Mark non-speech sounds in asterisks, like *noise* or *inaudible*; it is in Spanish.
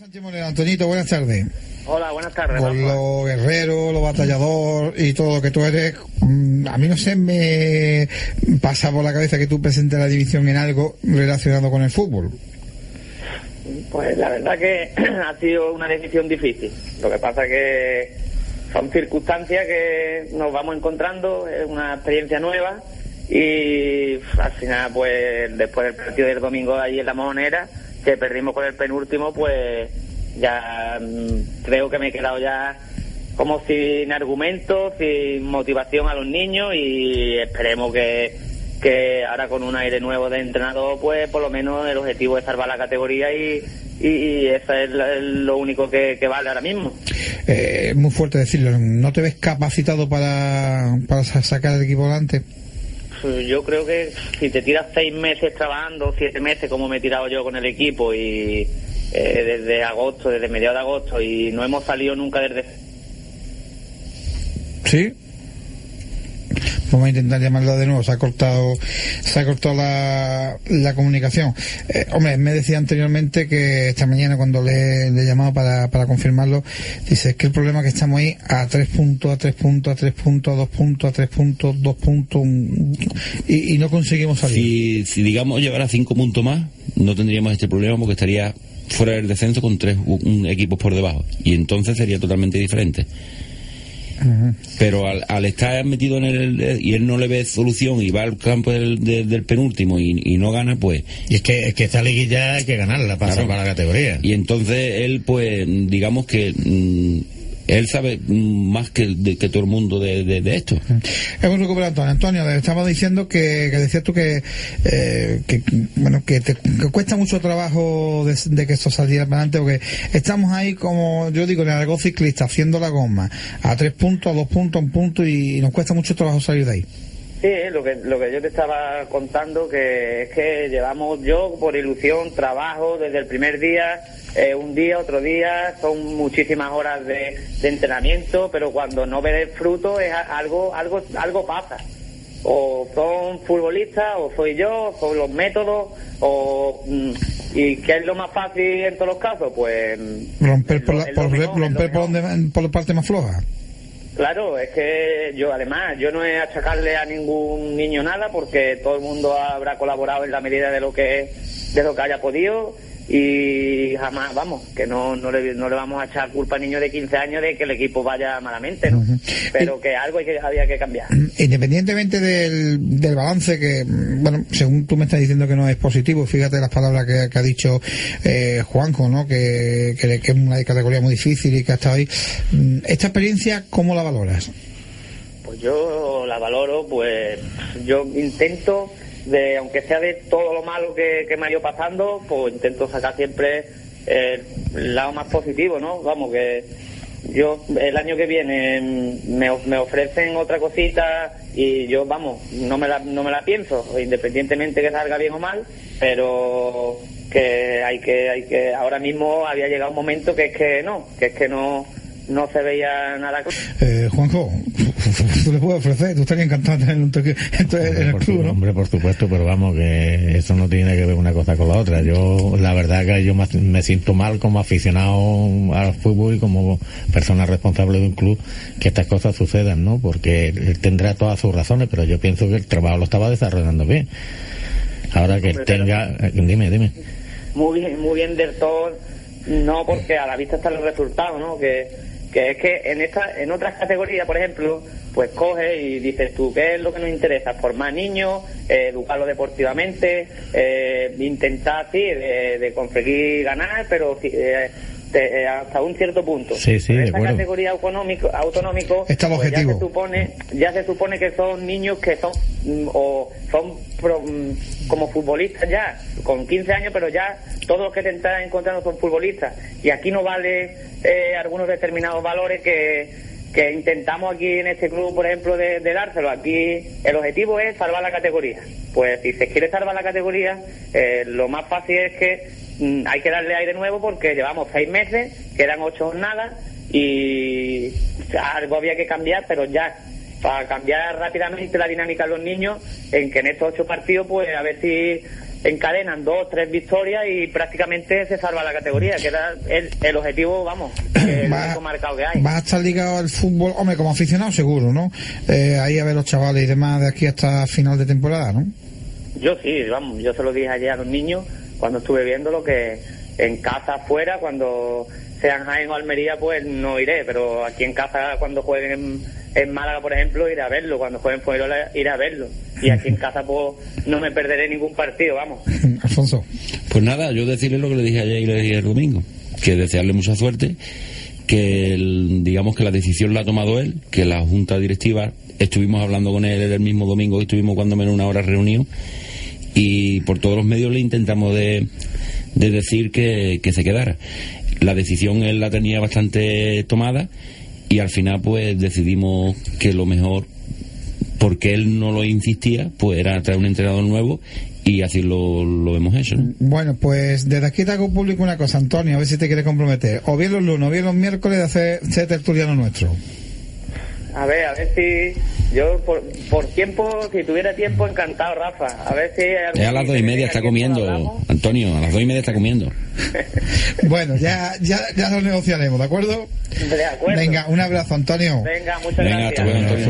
Sánchez Moreno, Antonito, buenas tardes. Hola, buenas tardes. Por lo guerrero, lo batallador y todo lo que tú eres, mm, a mí no sé, me pasa por la cabeza que tú presentes la división en algo relacionado con el fútbol. Pues la verdad que *clears throat* ha sido una decisión difícil. Lo que pasa que son circunstancias que nos vamos encontrando, es una experiencia nueva y al final, pues después del partido del domingo ahí en la Monera, que perdimos con el penúltimo, pues ya mm, creo que me he quedado ya como sin argumentos, sin motivación a los niños y esperemos que, que ahora con un aire nuevo de entrenador, pues por lo menos el objetivo es salvar la categoría y, y, eso es lo único que, vale ahora mismo. Eh, es muy fuerte decirlo, ¿no te ves capacitado para, para sacar el equipo adelante? Yo creo que si te tiras seis meses trabajando, siete meses como me he tirado yo con el equipo y eh, desde agosto, desde mediados de agosto y no hemos salido nunca desde... Sí. Vamos a intentar llamarlo de nuevo. Se ha cortado, se ha cortado la, la comunicación. Eh, hombre, me decía anteriormente que esta mañana cuando le, he llamado para, para confirmarlo, dice es que el problema es que estamos ahí a tres puntos, a tres puntos, a tres puntos, a dos puntos, a tres puntos, dos puntos, y, no conseguimos salir. Si, si digamos llevar a cinco puntos más, no tendríamos este problema porque estaría fuera del descenso con tres equipos por debajo. Y entonces sería totalmente diferente. Pero al, estar metido en el y él no le ve solución y va al campo del, del, penúltimo y, no gana, pues. Y es que, es que esta liguilla hay que ganarla para claro. la categoría. Y entonces él, pues, digamos que. Mm, él sabe más que, que todo el mundo de, de, esto. Hemos recuperado Antonio. Antonio, estaba diciendo que, que decías tú que, eh, que bueno, que te cuesta mucho trabajo de, que esto saliera adelante, porque estamos ahí como yo digo, en el algo ciclista, haciendo la goma, a tres puntos, a dos puntos, a un punto, y nos cuesta mucho trabajo salir de ahí. Sí, lo que, lo que yo te estaba contando, que es que llevamos yo por ilusión, trabajo desde el primer día, eh, un día, otro día, son muchísimas horas de, entrenamiento, pero cuando no ves el fruto es algo, algo, algo pasa. O son futbolistas, o soy yo, son los métodos, o mm, y qué es lo más fácil en todos los casos, pues romper por, la, romper por, por la parte más floja. Claro, es que yo además, yo no he achacarle a ningún niño nada porque todo el mundo habrá colaborado en la medida de lo que de lo que haya podido y jamás, vamos, que no, no, le, no le vamos a echar culpa al niño de 15 años de que el equipo vaya malamente, ¿no? Pero que algo hay que, había que cambiar. Independientemente del, del balance que, bueno, según tú me estás diciendo que no es positivo, fíjate las palabras que, ha dicho eh, Juanjo, ¿no? Que, que, es una categoría muy difícil y que ha estado ahí. Mm, ¿Esta experiencia cómo la valoras? Pues yo la valoro, pues yo intento de aunque sea de todo lo malo que, me ha ido pasando, pues intento sacar siempre el lado más positivo, ¿no? Vamos, que yo el año que viene me, me ofrecen otra cosita y yo, vamos, no me la, no me la pienso, independientemente que salga bien o mal, pero que hay que, hay que, ahora mismo había llegado un momento que es que no, que es que no, no se veía nada. Eh, Juanjo, *laughs* tú le puedes ofrecer, tú estarías encantado de tener un toque en, el club, ¿no? Hombre, por supuesto, pero vamos, que eso no tiene que ver una cosa con la otra. Yo, la verdad que yo me siento mal como aficionado al fútbol y como persona responsable de un club que estas cosas sucedan, ¿no? Porque él tendrá todas sus razones, pero yo pienso que el trabajo lo estaba desarrollando bien. Ahora que él tenga... Eh, dime, dime. Muy bien, muy bien del todo, no porque a la vista está el resultado, ¿no? Que que es que en esta en otras categorías por ejemplo pues coge y dices tú qué es lo que nos interesa formar niños eh, educarlos deportivamente eh, intentar sí de, conseguir ganar pero eh, hasta un cierto punto. Sí, sí, en esta categoría autonómico autonómico pues ya se supone ya se supone que son niños que son mm, o son mm, como futbolistas ya con 15 años, pero ya todos los que te están encontrando son futbolistas. Y aquí no vale eh, algunos determinados valores que, que intentamos aquí en este club, por ejemplo, de, de dárselo. Aquí el objetivo es salvar la categoría. Pues si se quiere salvar la categoría, eh, lo más fácil es que mm, hay que darle aire nuevo porque llevamos seis meses, quedan ocho jornadas y algo había que cambiar, pero ya para cambiar rápidamente la dinámica de los niños, en que en estos ocho partidos, pues a ver si encadenan dos, tres victorias y prácticamente se salva la categoría, que era el, el objetivo, vamos, *clears throat* el Va- único marcado que hay. Vas a estar ligado al fútbol, hombre, como aficionado seguro, ¿no? Eh, ahí a ver los chavales y demás de aquí hasta final de temporada, ¿no? Yo sí, vamos, yo se lo dije ayer a los niños cuando estuve viéndolo que en casa afuera, cuando sean Jaén o Almería, pues no iré, pero aquí en casa cuando jueguen en, en Málaga, por ejemplo, iré a verlo, cuando jueguen Fuengirola iré a verlo. Y aquí en casa pues no me perderé ningún partido, vamos. *laughs* Alfonso. Pues nada, yo decirle lo que le dije ayer y le dije el domingo, que desearle mucha suerte, que el- digamos que la decisión la ha tomado él, que la junta directiva estuvimos hablando con él el mismo domingo y estuvimos cuando menos una hora reunidos y por todos los medios le intentamos de, de decir que, que se quedara. La decisión él la tenía bastante tomada y al final pues decidimos que lo mejor porque él no lo insistía, pues era traer un entrenador nuevo y así lo, lo hemos hecho. ¿no? Bueno, pues desde aquí te hago público una cosa, Antonio, a ver si te quieres comprometer. O bien los lunes, o bien los miércoles de hacer ser tertuliano nuestro. A ver, a ver si yo por, por tiempo, si tuviera tiempo, encantado, Rafa. A ver si... a las dos y media está comiendo. Antonio, a las dos y media está comiendo. *laughs* Bueno, ya, ya, ya lo negociaremos, ¿de acuerdo? De acuerdo. Venga, un abrazo, Antonio. Venga, muchas Venga, gracias. hasta luego, Antonio.